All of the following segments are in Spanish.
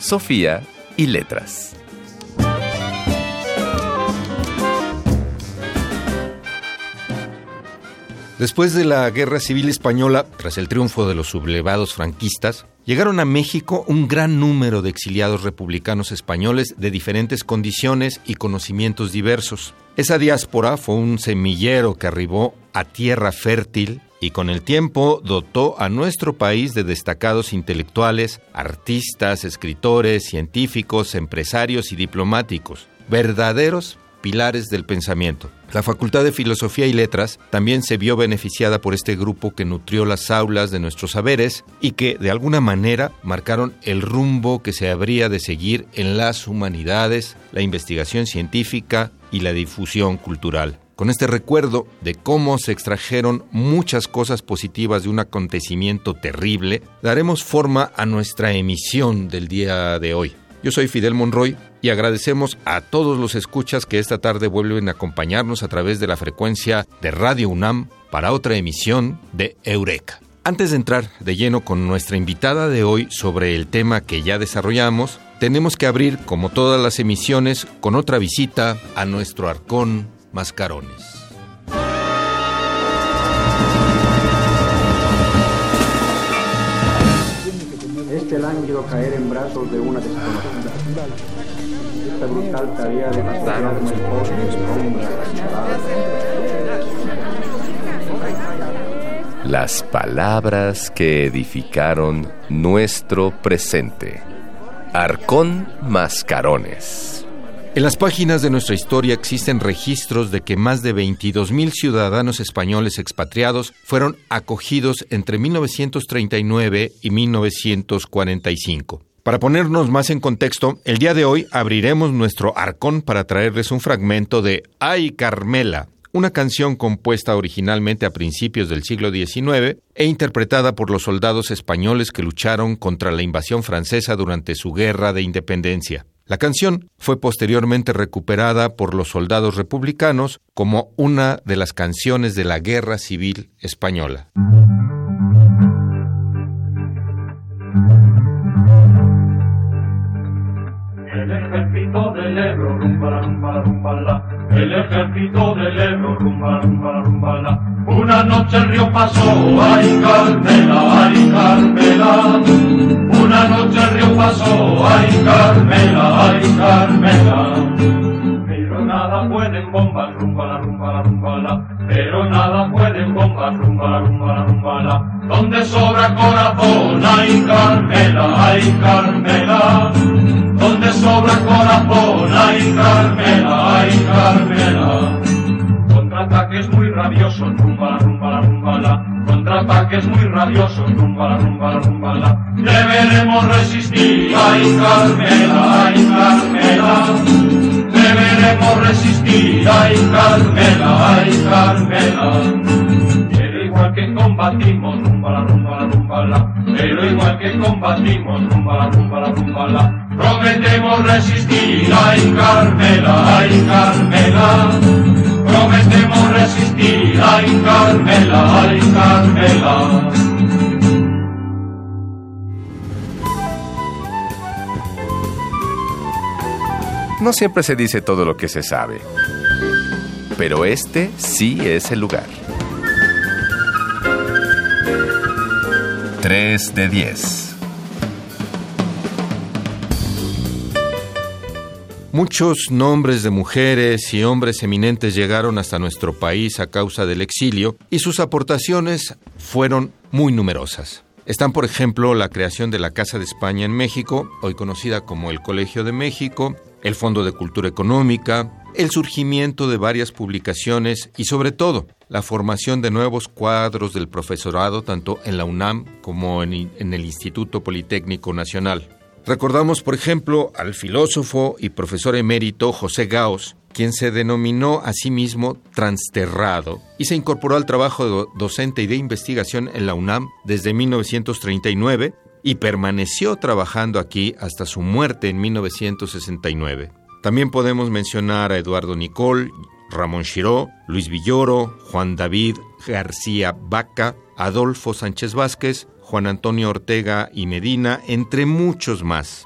Sofía y letras. Después de la Guerra Civil Española, tras el triunfo de los sublevados franquistas, llegaron a México un gran número de exiliados republicanos españoles de diferentes condiciones y conocimientos diversos. Esa diáspora fue un semillero que arribó a tierra fértil y con el tiempo dotó a nuestro país de destacados intelectuales, artistas, escritores, científicos, empresarios y diplomáticos, verdaderos pilares del pensamiento. La Facultad de Filosofía y Letras también se vio beneficiada por este grupo que nutrió las aulas de nuestros saberes y que de alguna manera marcaron el rumbo que se habría de seguir en las humanidades, la investigación científica y la difusión cultural. Con este recuerdo de cómo se extrajeron muchas cosas positivas de un acontecimiento terrible, daremos forma a nuestra emisión del día de hoy. Yo soy Fidel Monroy y agradecemos a todos los escuchas que esta tarde vuelven a acompañarnos a través de la frecuencia de Radio UNAM para otra emisión de Eureka. Antes de entrar de lleno con nuestra invitada de hoy sobre el tema que ya desarrollamos, tenemos que abrir, como todas las emisiones, con otra visita a nuestro arcón Mascarones. Este lánguido caer en brazos de una desconocida. Esta brutal tarea de matar pobre sombra Las palabras que edificaron nuestro presente. Arcón Mascarones. En las páginas de nuestra historia existen registros de que más de 22.000 ciudadanos españoles expatriados fueron acogidos entre 1939 y 1945. Para ponernos más en contexto, el día de hoy abriremos nuestro arcón para traerles un fragmento de Ay Carmela, una canción compuesta originalmente a principios del siglo XIX e interpretada por los soldados españoles que lucharon contra la invasión francesa durante su guerra de independencia. La canción fue posteriormente recuperada por los soldados republicanos como una de las canciones de la Guerra Civil Española. El ejército del Ebro, rumba, rumba, rumba, Una noche el río pasó, ay Carmela, ay Carmela. Una noche el río pasó, ay Carmela, ay Carmela. Pero nada pueden bombas, rumba, la rumba, la rumba, la. Pero nada pueden bombas, rumba, la rumba, la rumba, la. Donde sobra corazón, ay Carmela, ay Carmela sobra corazón, ay Carmela, ay Carmela. Contraataques muy rabiosos, rumba la rumba la rumba la. Contraataques muy rabiosos, rumba la rumba la rumba la. Deberemos resistir, ay Carmela, ay Carmela. Deberemos resistir, ay Carmela, ay Carmela igual que combatimos, rumba la rumba la rumba la, pero igual que combatimos, rumba la rumba la rumba la, prometemos resistir, ay Carmela, ay Carmela, prometemos resistir, ay Carmela, ay Carmela. No siempre se dice todo lo que se sabe, pero este sí es el lugar. 3 de 10. Muchos nombres de mujeres y hombres eminentes llegaron hasta nuestro país a causa del exilio y sus aportaciones fueron muy numerosas. Están, por ejemplo, la creación de la Casa de España en México, hoy conocida como el Colegio de México, el Fondo de Cultura Económica, el surgimiento de varias publicaciones y sobre todo la formación de nuevos cuadros del profesorado tanto en la UNAM como en, el Instituto Politécnico Nacional. Recordamos, por ejemplo, al filósofo y profesor emérito José Gauss, quien se denominó a sí mismo transterrado y se incorporó al trabajo docente y de investigación en la UNAM desde 1939 y permaneció trabajando aquí hasta su muerte en 1969. También podemos mencionar a Eduardo Nicol, Ramón Chiró, Luis Villoro, Juan David García Vaca, Adolfo Sánchez Vázquez, Juan Antonio Ortega y Medina, entre muchos más.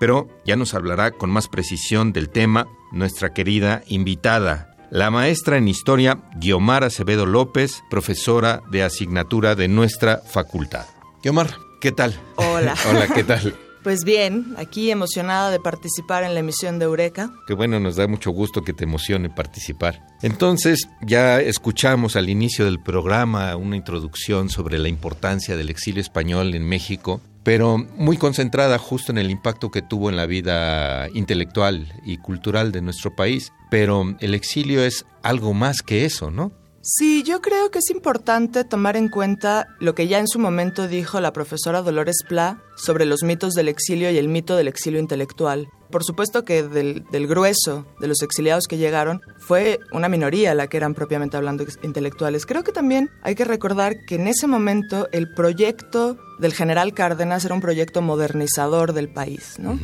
Pero ya nos hablará con más precisión del tema nuestra querida invitada, la maestra en historia Guiomar Acevedo López, profesora de asignatura de nuestra facultad. Guiomar, ¿qué tal? Hola. Hola, ¿qué tal? Pues bien, aquí emocionada de participar en la emisión de Eureka. Qué bueno, nos da mucho gusto que te emocione participar. Entonces, ya escuchamos al inicio del programa una introducción sobre la importancia del exilio español en México, pero muy concentrada justo en el impacto que tuvo en la vida intelectual y cultural de nuestro país. Pero el exilio es algo más que eso, ¿no? Sí, yo creo que es importante tomar en cuenta lo que ya en su momento dijo la profesora Dolores Pla sobre los mitos del exilio y el mito del exilio intelectual. Por supuesto que del, grueso de los exiliados que llegaron fue una minoría la que eran propiamente hablando intelectuales. Creo que también hay que recordar que en ese momento el proyecto del general Cárdenas era un proyecto modernizador del país, ¿no?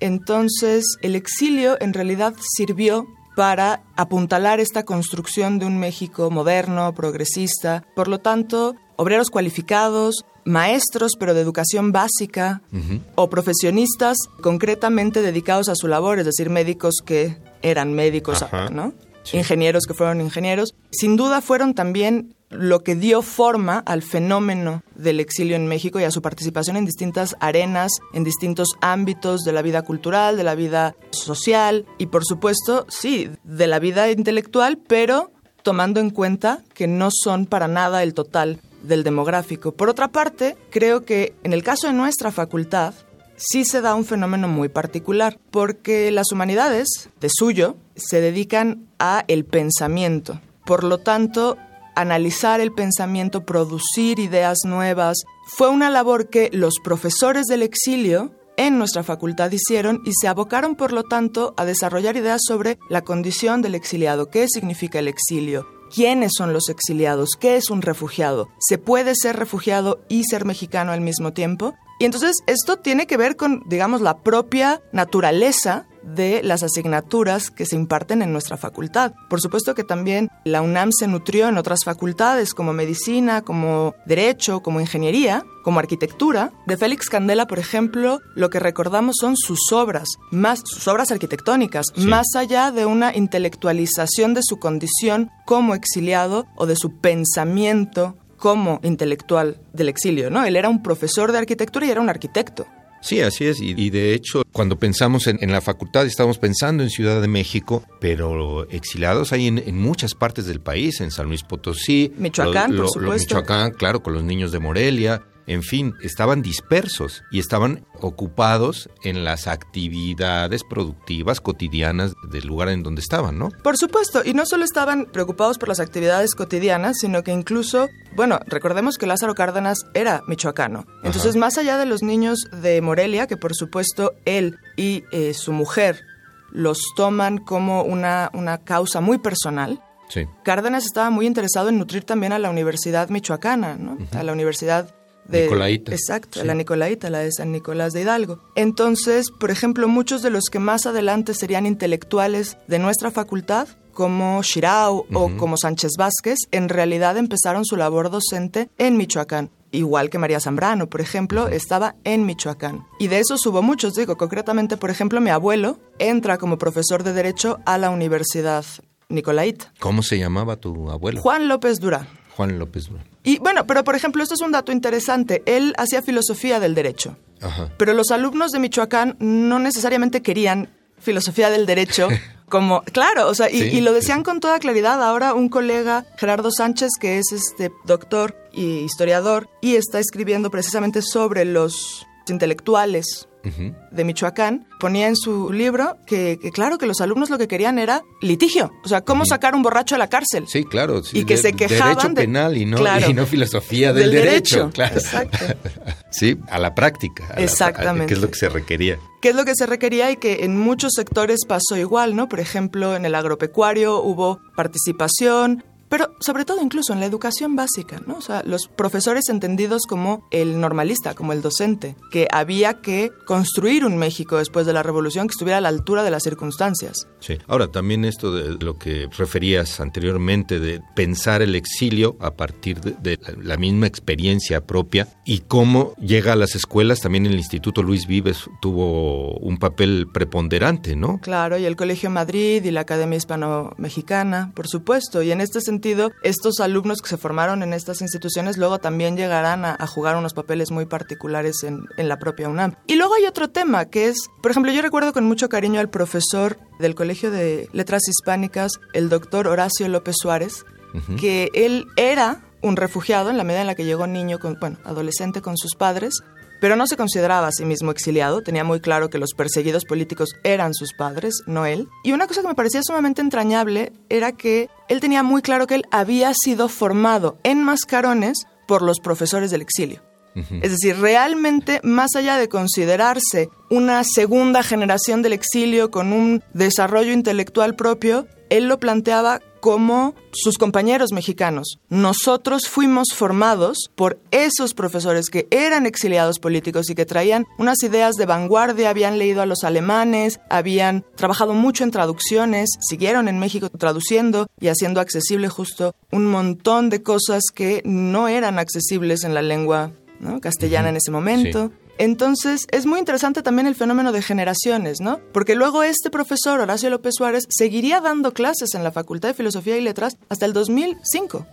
Entonces, el exilio en realidad sirvió para apuntalar esta construcción de un México moderno, progresista. Por lo tanto, obreros cualificados, maestros, pero de educación básica, o profesionistas concretamente dedicados a su labor, es decir, médicos que eran médicos, ¿no? Ingenieros que fueron ingenieros. Sin duda fueron también lo que dio forma al fenómeno del exilio en México y a su participación en distintas arenas, en distintos ámbitos de la vida cultural, de la vida social y por supuesto, sí, de la vida intelectual, pero tomando en cuenta que no son para nada el total del demográfico. Por otra parte, creo que en el caso de nuestra facultad, sí se da un fenómeno muy particular, porque las humanidades, de suyo, se dedican a el pensamiento. Por lo tanto, analizar el pensamiento, producir ideas nuevas, fue una labor que los profesores del exilio en nuestra facultad hicieron y se abocaron, por lo tanto, a desarrollar ideas sobre la condición del exiliado, qué significa el exilio, quiénes son los exiliados, qué es un refugiado, se puede ser refugiado y ser mexicano al mismo tiempo. Y entonces esto tiene que ver con, digamos, la propia naturaleza de las asignaturas que se imparten en nuestra facultad. Por supuesto que también la UNAM se nutrió en otras facultades como medicina, como derecho, como ingeniería, como arquitectura. De Félix Candela, por ejemplo, lo que recordamos son sus obras, más sus obras arquitectónicas, más allá de una intelectualización de su condición como exiliado o de su pensamiento como intelectual del exilio, ¿no? Él era un profesor de arquitectura y era un arquitecto. Sí, así es. Y, de hecho, cuando pensamos en, la facultad, estamos pensando en Ciudad de México, pero exiliados hay en, muchas partes del país, en San Luis Potosí. Michoacán, por supuesto. Michoacán, claro, con los niños de Morelia. En fin, estaban dispersos y estaban ocupados en las actividades productivas cotidianas del lugar en donde estaban, ¿no? Por supuesto, y no solo estaban preocupados por las actividades cotidianas, sino que incluso, bueno, recordemos que Lázaro Cárdenas era michoacano. Entonces, más allá de los niños de Morelia, que por supuesto él y eh, su mujer los toman como una, una causa muy personal, Sí. Cárdenas estaba muy interesado en nutrir también a la Universidad Michoacana, ¿no? a la Universidad de, Nicolaita. Exacto, la Nicolaita, la de San Nicolás de Hidalgo. Entonces, por ejemplo, muchos de los que más adelante serían intelectuales de nuestra facultad, como Shirao o como Sánchez Vázquez, en realidad empezaron su labor docente en Michoacán. Igual que María Zambrano, por ejemplo, estaba en Michoacán. Y de esos hubo muchos, digo, concretamente, por ejemplo, mi abuelo entra como profesor de Derecho a la Universidad Nicolaita. ¿Cómo se llamaba tu abuelo? Juan López Durán. Juan López Durán. Y bueno, pero por ejemplo, esto es un dato interesante. Él hacía filosofía del derecho. Pero los alumnos de Michoacán no necesariamente querían filosofía del derecho como, claro, o sea, y, lo decían con toda claridad. Ahora un colega, Gerardo Sánchez, que es este doctor y historiador, y está escribiendo precisamente sobre los intelectuales de Michoacán, ponía en su libro que, claro que los alumnos lo que querían era litigio, o sea, cómo sacar un borracho de la cárcel. Sí, claro. y que se quejaban derecho de, penal y no, y no filosofía del, derecho, claro. Exacto. sí, a la práctica. Exactamente. que es lo que se requería. ¿Qué es lo que se requería y que en muchos sectores pasó igual, ¿no? Por ejemplo, en el agropecuario hubo participación, pero sobre todo incluso en la educación básica, ¿no? O sea, los profesores entendidos como el normalista, como el docente, que había que construir un México después de la revolución que estuviera a la altura de las circunstancias. Sí. Ahora, también esto de lo que referías anteriormente, de pensar el exilio a partir de, la misma experiencia propia y cómo llega a las escuelas, también el Instituto Luis Vives tuvo un papel preponderante, ¿no? Claro, y el Colegio Madrid y la Academia Hispano-Mexicana, por supuesto, y en este sentido estos alumnos que se formaron en estas instituciones luego también llegarán a, jugar unos papeles muy particulares en, la propia UNAM. Y luego hay otro tema que es, por ejemplo, yo recuerdo con mucho cariño al profesor del Colegio de Letras Hispánicas, el doctor Horacio López Suárez, que él era un refugiado en la medida en la que llegó niño, con, bueno, adolescente con sus padres, pero no se consideraba a sí mismo exiliado, tenía muy claro que los perseguidos políticos eran sus padres, no él. Y una cosa que me parecía sumamente entrañable era que él tenía muy claro que él había sido formado en mascarones por los profesores del exilio. Es decir, realmente, más allá de considerarse una segunda generación del exilio con un desarrollo intelectual propio, él lo planteaba como sus compañeros mexicanos. Nosotros fuimos formados por esos profesores que eran exiliados políticos y que traían unas ideas de vanguardia, habían leído a los alemanes, habían trabajado mucho en traducciones, siguieron en México traduciendo y haciendo accesible justo un montón de cosas que no eran accesibles en la lengua castellana en ese momento. Entonces, es muy interesante también el fenómeno de generaciones, ¿no? Porque luego este profesor, Horacio López Suárez, seguiría dando clases en la Facultad de Filosofía y Letras hasta el 2005.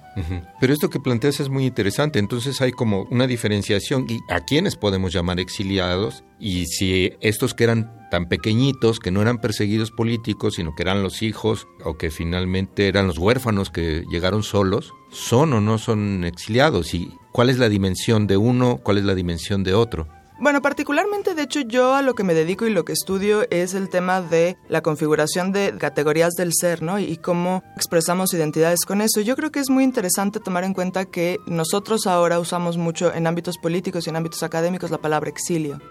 Pero esto que planteas es muy interesante. Entonces hay como una diferenciación y a quiénes podemos llamar exiliados y si estos que eran tan pequeñitos, que no eran perseguidos políticos, sino que eran los hijos o que finalmente eran los huérfanos que llegaron solos, son o no son exiliados y cuál es la dimensión de uno, cuál es la dimensión de otro. Bueno, particularmente, de hecho, yo a lo que me dedico y lo que estudio es el tema de la configuración de categorías del ser, ¿no? Y cómo expresamos identidades con eso. Yo creo que es muy interesante tomar en cuenta que nosotros ahora usamos mucho en ámbitos políticos y en ámbitos académicos la palabra exilio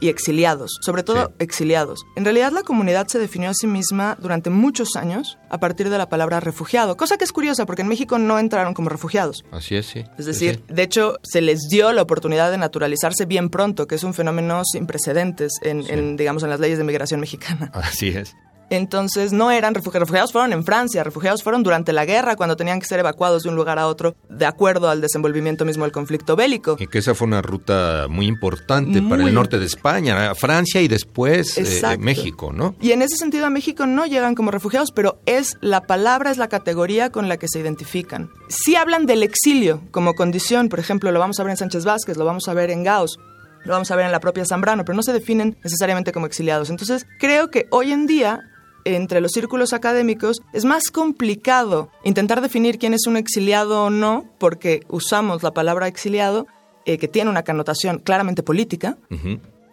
y exiliados, sobre todo exiliados. En realidad, la comunidad se definió a sí misma durante muchos años a partir de la palabra refugiado, cosa que es curiosa porque en México no entraron como refugiados. Así es, sí. Es decir, de hecho, se les dio la oportunidad de naturalizarse bien pronto que es un fenómeno sin precedentes en, digamos, en las leyes de migración mexicana. Así es. Entonces no eran refugiados, refugiados fueron en Francia, refugiados fueron durante la guerra cuando tenían que ser evacuados de un lugar a otro de acuerdo al desenvolvimiento mismo del conflicto bélico. Y que esa fue una ruta muy importante para el norte de España, Francia y después eh, México, ¿no? Y en ese sentido a México no llegan como refugiados, pero es la palabra, es la categoría con la que se identifican. Sí hablan del exilio como condición, por ejemplo, lo vamos a ver en Sánchez Vázquez, lo vamos a ver en Gauss, lo vamos a ver en la propia Zambrano, pero no se definen necesariamente como exiliados. Entonces, creo que hoy en día entre los círculos académicos es más complicado intentar definir quién es un exiliado o no, porque usamos la palabra exiliado, eh, que tiene una connotación claramente política,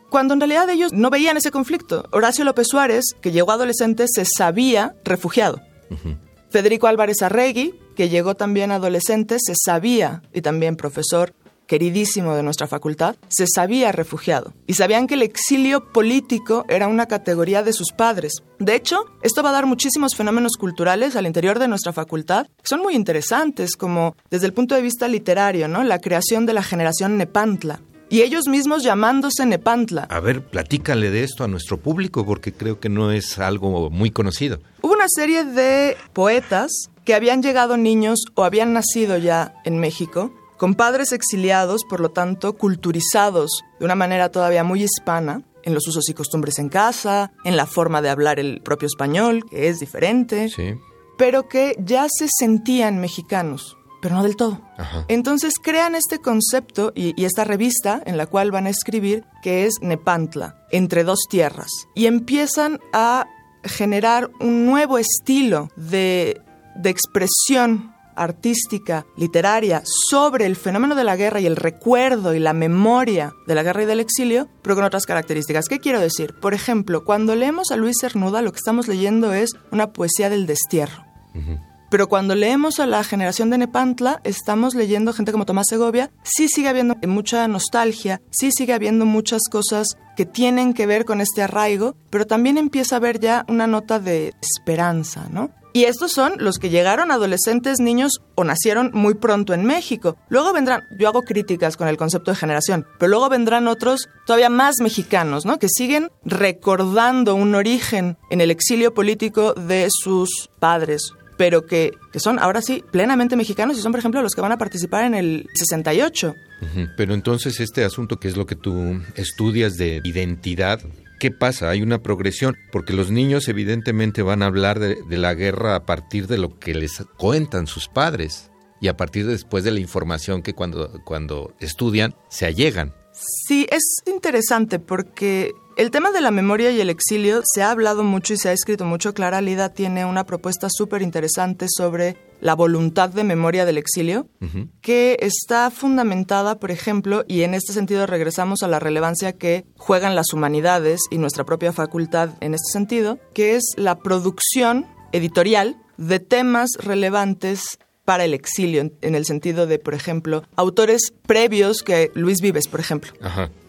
cuando en realidad ellos no veían ese conflicto. Horacio López Suárez, que llegó adolescente, se sabía refugiado. Federico Álvarez Arregui, que llegó también adolescente, se sabía, y también profesor, queridísimo de nuestra facultad, se sabía refugiado y sabían que el exilio político era una categoría de sus padres. De hecho, esto va a dar muchísimos fenómenos culturales al interior de nuestra facultad que son muy interesantes, como desde el punto de vista literario, ¿no? La creación de la generación Nepantla, y ellos mismos llamándose Nepantla. A ver, platícale de esto a nuestro público porque creo que no es algo muy conocido. Hubo una serie de poetas que habían llegado niños o habían nacido ya en México con padres exiliados, por lo tanto, culturizados de una manera todavía muy hispana, en los usos y costumbres en casa, en la forma de hablar el propio español, que es diferente, pero que ya se sentían mexicanos, pero no del todo. Entonces crean este concepto y, y, esta revista en la cual van a escribir, que es Nepantla, entre dos tierras, y empiezan a generar un nuevo estilo de, de expresión artística, literaria, sobre el fenómeno de la guerra y el recuerdo y la memoria de la guerra y del exilio, pero con otras características. ¿Qué quiero decir? Por ejemplo, cuando leemos a Luis Cernuda, lo que estamos leyendo es una poesía del destierro. Pero cuando leemos a la generación de Nepantla, estamos leyendo gente como Tomás Segovia, sí sigue habiendo mucha nostalgia, sí sigue habiendo muchas cosas que tienen que ver con este arraigo, pero también empieza a haber ya una nota de esperanza, ¿no? Y estos son los que llegaron adolescentes, niños o nacieron muy pronto en México. Luego vendrán, yo hago críticas con el concepto de generación, pero luego vendrán otros todavía más mexicanos, ¿no? Que siguen recordando un origen en el exilio político de sus padres pero que, que, son ahora sí plenamente mexicanos y son, por ejemplo, los que van a participar en el 68. Pero entonces este asunto que es lo que tú estudias de identidad, ¿qué pasa? Hay una progresión, porque los niños evidentemente van a hablar de, la guerra a partir de lo que les cuentan sus padres y a partir de después de la información que cuando, cuando estudian se allegan. Sí, es interesante porque el tema de la memoria y el exilio se ha hablado mucho y se ha escrito mucho. Clara Lida tiene una propuesta súper interesante sobre la voluntad de memoria del exilio, que está fundamentada, por ejemplo, y en este sentido regresamos a la relevancia que juegan las humanidades y nuestra propia facultad en este sentido, que es la producción editorial de temas relevantes para el exilio, en, el sentido de, por ejemplo, autores previos que Luis Vives, por ejemplo.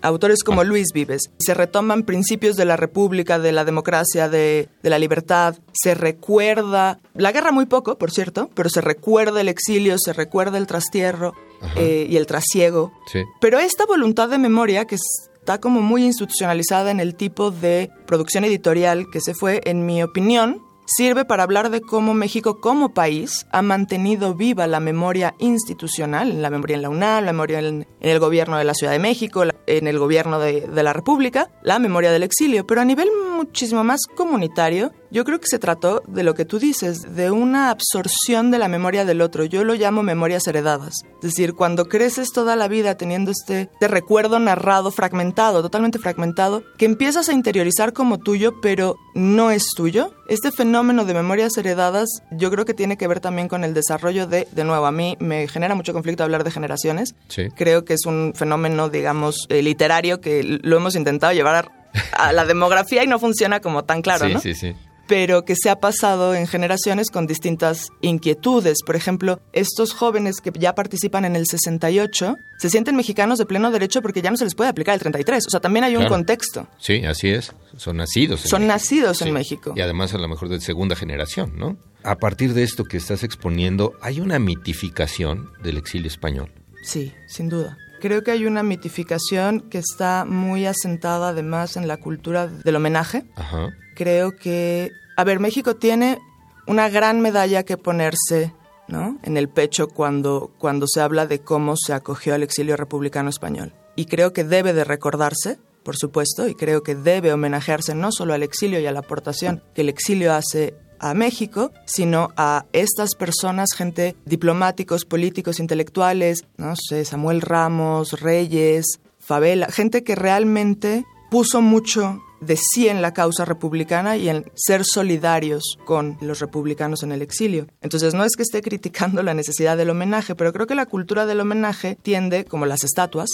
Autores como ah. Luis Vives. Se retoman principios de la república, de la democracia, de, la libertad. Se recuerda, la guerra muy poco, por cierto, pero se recuerda el exilio, se recuerda el trastierro eh, y el trasiego. Pero esta voluntad de memoria que está como muy institucionalizada en el tipo de producción editorial que se fue, en mi opinión, sirve para hablar de cómo México como país ha mantenido viva la memoria institucional, la memoria en la UNAM, la memoria en, el gobierno de la Ciudad de México, en el gobierno de, de la República, la memoria del exilio, pero a nivel muchísimo más comunitario, yo creo que se trató de lo que tú dices, de una absorción de la memoria del otro. Yo lo llamo memorias heredadas. Es decir, cuando creces toda la vida teniendo este, este recuerdo narrado, fragmentado, totalmente fragmentado, que empiezas a interiorizar como tuyo, pero no es tuyo. Este fenómeno de memorias heredadas yo creo que tiene que ver también con el desarrollo de, de nuevo, a mí me genera mucho conflicto hablar de generaciones. Creo que es un fenómeno, digamos, eh, literario que lo hemos intentado llevar a, la demografía y no funciona como tan claro, ¿no? Sí, sí pero que se ha pasado en generaciones con distintas inquietudes. Por ejemplo, estos jóvenes que ya participan en el 68 se sienten mexicanos de pleno derecho porque ya no se les puede aplicar el 33. O sea, también hay un contexto. Sí, así es. Son nacidos. Son nacidos en México. Y además a lo mejor de segunda generación, ¿no? A partir de esto que estás exponiendo, ¿hay una mitificación del exilio español? Sí, sin duda. Creo que hay una mitificación que está muy asentada además en la cultura del homenaje. Ajá creo que, a ver, México tiene una gran medalla que ponerse ¿no? en el pecho cuando, cuando se habla de cómo se acogió al exilio republicano español. Y creo que debe de recordarse, por supuesto, y creo que debe homenajearse no solo al exilio y a la aportación que el exilio hace a México, sino a estas personas, gente diplomáticos, políticos, intelectuales, no sé, Samuel Ramos, Reyes, Favela, gente que realmente puso mucho de sí en la causa republicana y en ser solidarios con los republicanos en el exilio. Entonces no es que esté criticando la necesidad del homenaje, pero creo que la cultura del homenaje tiende, como las estatuas,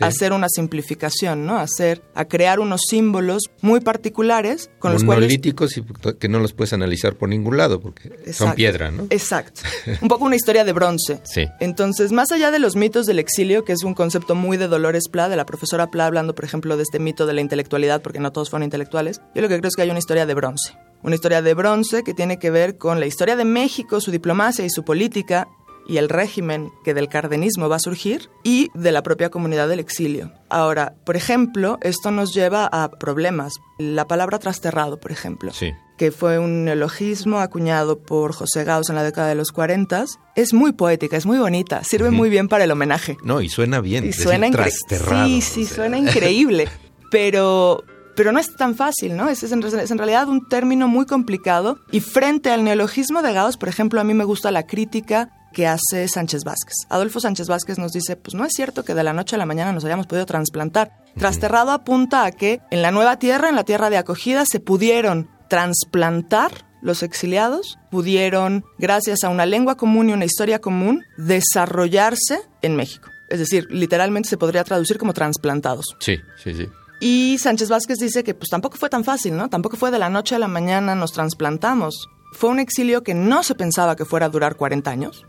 hacer una simplificación, ¿no? Hacer, a crear unos símbolos muy particulares con los cuales... Monolíticos y que no los puedes analizar por ningún lado porque son piedra, ¿no? Exacto. un poco una historia de bronce. Sí. Entonces, más allá de los mitos del exilio, que es un concepto muy de Dolores Pla, de la profesora Pla, hablando, por ejemplo, de este mito de la intelectualidad, porque no todos fueron intelectuales, yo lo que creo es que hay una historia de bronce. Una historia de bronce que tiene que ver con la historia de México, su diplomacia y su política, y el régimen que del cardenismo va a surgir y de la propia comunidad del exilio. Ahora, por ejemplo, esto nos lleva a problemas. La palabra trasterrado, por ejemplo. que fue un neologismo acuñado por José Gauss en la década de los 40, es muy poética, es muy bonita, sirve muy bien para el homenaje. No, y suena bien. Y suena trasterrado. Sí, sí, suena increíble. pero, pero no es tan fácil, ¿no? Es, en, es, en, realidad un término muy complicado y frente al neologismo de Gauss, por ejemplo, a mí me gusta la crítica que hace Sánchez Vázquez. Adolfo Sánchez Vázquez nos dice, pues no es cierto que de la noche a la mañana nos hayamos podido trasplantar. Trasterrado apunta a que en la nueva tierra, en la tierra de acogida, se pudieron trasplantar los exiliados pudieron, gracias a una lengua común y una historia común, desarrollarse en México. Es decir, literalmente se podría traducir como trasplantados. Sí, sí, sí. Y Sánchez Vázquez dice que pues tampoco fue tan fácil, ¿no? Tampoco fue de la noche a la mañana nos trasplantamos. Fue un exilio que no se pensaba que fuera a durar 40 años.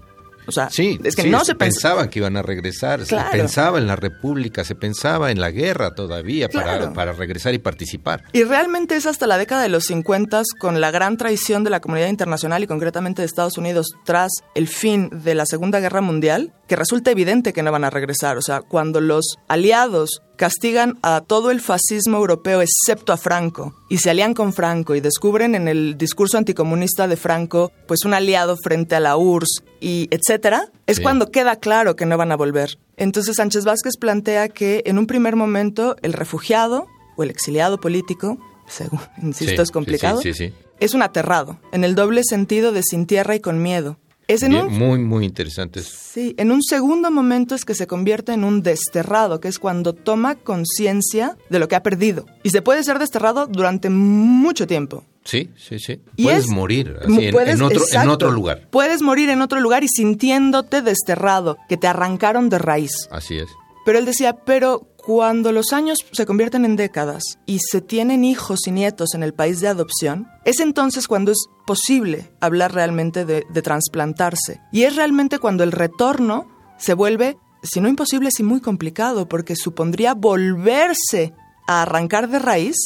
O sea, sí, es que sí, no se, pens- pensaba que iban a regresar, Claro. se pensaba en la República, se pensaba en la guerra todavía para, Claro. para regresar y participar. Y realmente es hasta la década de los 50 con la gran traición de la comunidad internacional y concretamente de Estados Unidos tras el fin de la Segunda Guerra Mundial que resulta evidente que no van a regresar. O sea, cuando los aliados castigan a todo el fascismo europeo excepto a Franco y se alían con Franco y descubren en el discurso anticomunista de Franco pues un aliado frente a la URSS y etcétera, es Sí. cuando queda claro que no van a volver. Entonces Sánchez Vázquez plantea que en un primer momento el refugiado o el exiliado político, según, insisto, Sí, es complicado, Sí, es un aterrado, en el doble sentido de sin tierra y con miedo. Es en Bien, un, Muy, muy interesantes. sí, en un segundo momento es que se convierte en un desterrado, que es cuando toma conciencia de lo que ha perdido. Y se puede ser desterrado durante mucho tiempo. Sí, sí, sí. Y Puedes es- morir así, en, puedes- en otro, en otro lugar. Puedes morir en otro lugar y sintiéndote desterrado, que te arrancaron de raíz. Así es. Pero él decía, pero cuando los años se convierten en décadas y se tienen hijos y nietos en el país de adopción, es entonces cuando es posible hablar realmente de, de trasplantarse. Y es realmente cuando el retorno se vuelve, si no imposible, sí muy complicado, porque supondría volverse a arrancar de raíz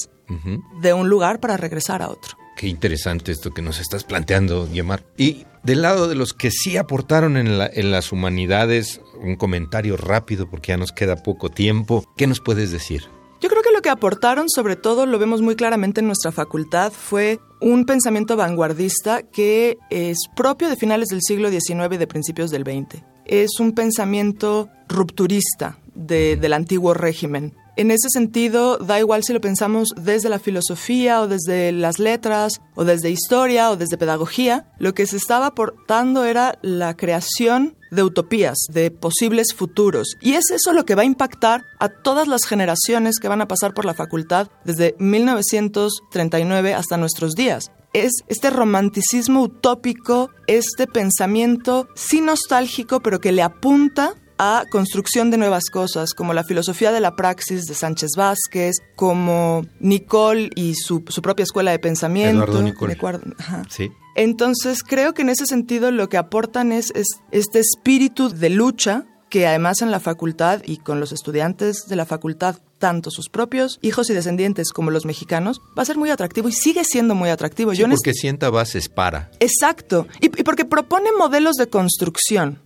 de un lugar para regresar a otro. Qué interesante esto que nos estás planteando, Guiomar. Y del lado de los que sí aportaron en, la- en las humanidades, un comentario rápido porque ya nos queda poco tiempo. ¿Qué nos puedes decir? Yo creo que lo que aportaron, sobre todo lo vemos muy claramente en nuestra facultad, fue un pensamiento vanguardista que es propio de finales del siglo XIX y de principios del XX. Es un pensamiento rupturista de- del antiguo régimen. En ese sentido, da igual si lo pensamos desde la filosofía o desde las letras o desde historia o desde pedagogía, lo que se estaba aportando era la creación de utopías, de posibles futuros. Y es eso lo que va a impactar a todas las generaciones que van a pasar por la facultad desde 1939 hasta nuestros días. Es este romanticismo utópico, este pensamiento sí nostálgico, pero que le apunta a construcción de nuevas cosas, como la filosofía de la praxis de Sánchez Vázquez, como Nicole y su, su propia escuela de pensamiento. Eduardo Nicol. Eduardo- ajá. Sí. Entonces creo que en ese sentido lo que aportan es, es este espíritu de lucha que además en la facultad y con los estudiantes de la facultad, tanto sus propios hijos y descendientes como los mexicanos, va a ser muy atractivo y sigue siendo muy atractivo. Sí, Yo en porque sienta bases para. Exacto. Y, y porque propone modelos de construcción.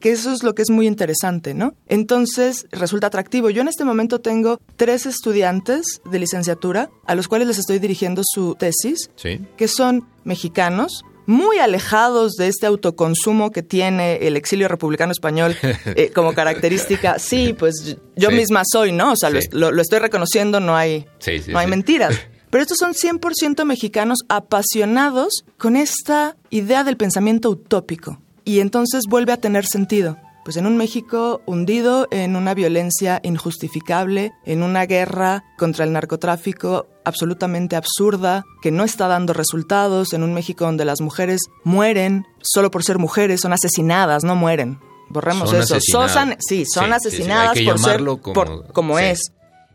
Que eso es lo que es muy interesante, ¿no? Entonces resulta atractivo. Yo en este momento tengo tres estudiantes de licenciatura a los cuales les estoy dirigiendo su tesis, Sí. que son mexicanos, muy alejados de este autoconsumo que tiene el exilio republicano español eh, como característica. Sí, pues yo Sí. misma soy, ¿no? O sea, lo, Sí. lo- lo estoy reconociendo, no hay, Sí, no hay mentiras. Pero estos son 100% mexicanos apasionados con esta idea del pensamiento utópico. Y entonces vuelve a tener sentido. Pues en un México hundido en una violencia injustificable, en una guerra contra el narcotráfico absolutamente absurda, que no está dando resultados, en un México donde las mujeres mueren solo por ser mujeres, son asesinadas, no mueren. Borremos Son eso. sí, son Sí, sí, sí, asesinadas por ser como- por- como es.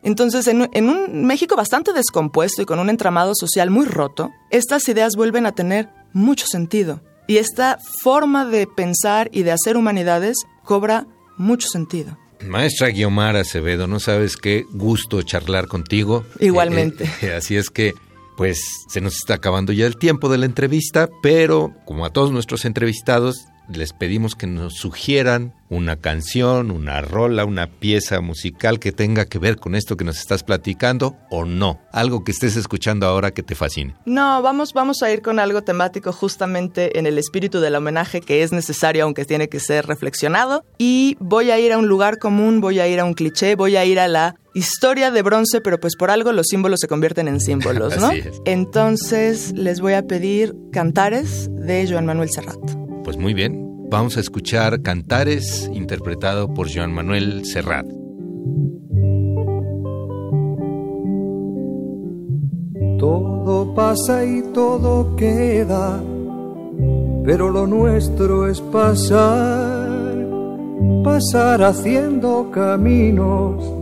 Entonces, en, en un México bastante descompuesto y con un entramado social muy roto, estas ideas vuelven a tener mucho sentido. Y esta forma de pensar y de hacer humanidades cobra mucho sentido. Maestra Guiomar Acevedo, no sabes qué gusto charlar contigo. Igualmente. Eh, eh, así es que, pues, se nos está acabando ya el tiempo de la entrevista, pero como a todos nuestros entrevistados, les pedimos que nos sugieran una canción, una rola, una pieza musical que tenga que ver con esto que nos estás platicando o no. Algo que estés escuchando ahora que te fascine. No, vamos, vamos a ir con algo temático justamente en el espíritu del homenaje que es necesario, aunque tiene que ser reflexionado. Y voy a ir a un lugar común, voy a ir a un cliché, voy a ir a la historia de bronce, pero pues por algo los símbolos se convierten en símbolos, ¿no? Así es. Entonces les voy a pedir Cantares de Joan Manuel Serrat. Pues muy bien, vamos a escuchar Cantares interpretado por Joan Manuel Serrat. Todo pasa y todo queda, pero lo nuestro es pasar, pasar haciendo caminos,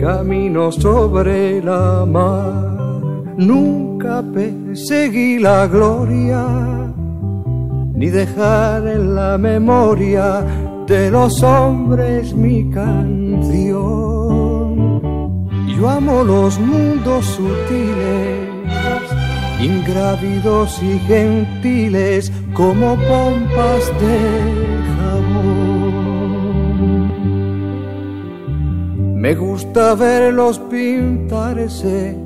caminos sobre la mar. Nunca perseguí la gloria, ni dejar en la memoria de los hombres mi canción. Yo amo los mundos sutiles, ingrávidos y gentiles como pompas de jabón. Me gusta verlos pintarse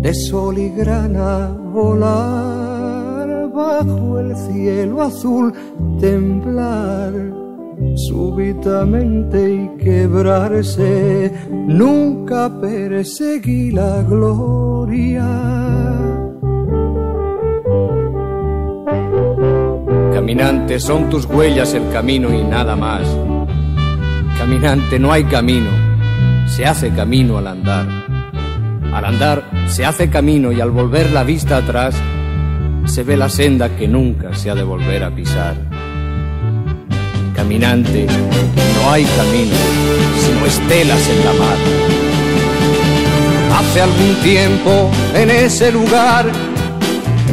de sol y grana volar bajo el cielo azul temblar súbitamente y quebrarse, nunca perseguí la gloria. Caminante, son tus huellas el camino y nada más. Caminante, no hay camino, se hace camino al andar. Al andar se hace camino y al volver la vista atrás se ve la senda que nunca se ha de volver a pisar. Caminante, no hay camino, sino estelas en la mar. Hace algún tiempo en ese lugar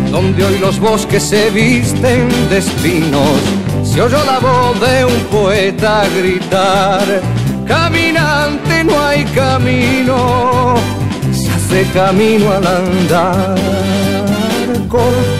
donde hoy los bosques se visten de espinos, se oyó la voz de un poeta gritar, caminante no hay camino, se hace camino al andar,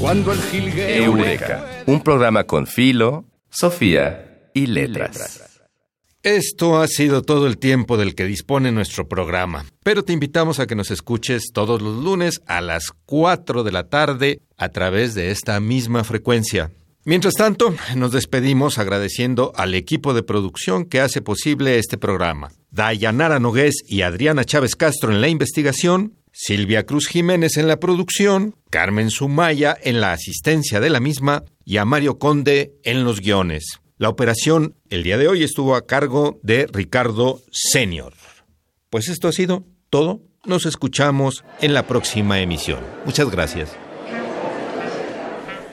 Cuando el. Eureka, un programa con filo, Sofía y letras. Esto ha sido todo el tiempo del que dispone nuestro programa, pero te invitamos a que nos escuches todos los lunes a las 4 de la tarde a través de esta misma frecuencia. Mientras tanto, nos despedimos agradeciendo al equipo de producción que hace posible este programa. Dayanara Nogués y Adriana Chávez Castro en la investigación, Silvia Cruz Jiménez en la producción, Carmen Sumaya en la asistencia de la misma y a Mario Conde en los guiones. La operación el día de hoy estuvo a cargo de Ricardo Senior. Pues esto ha sido todo. Nos escuchamos en la próxima emisión. Muchas gracias.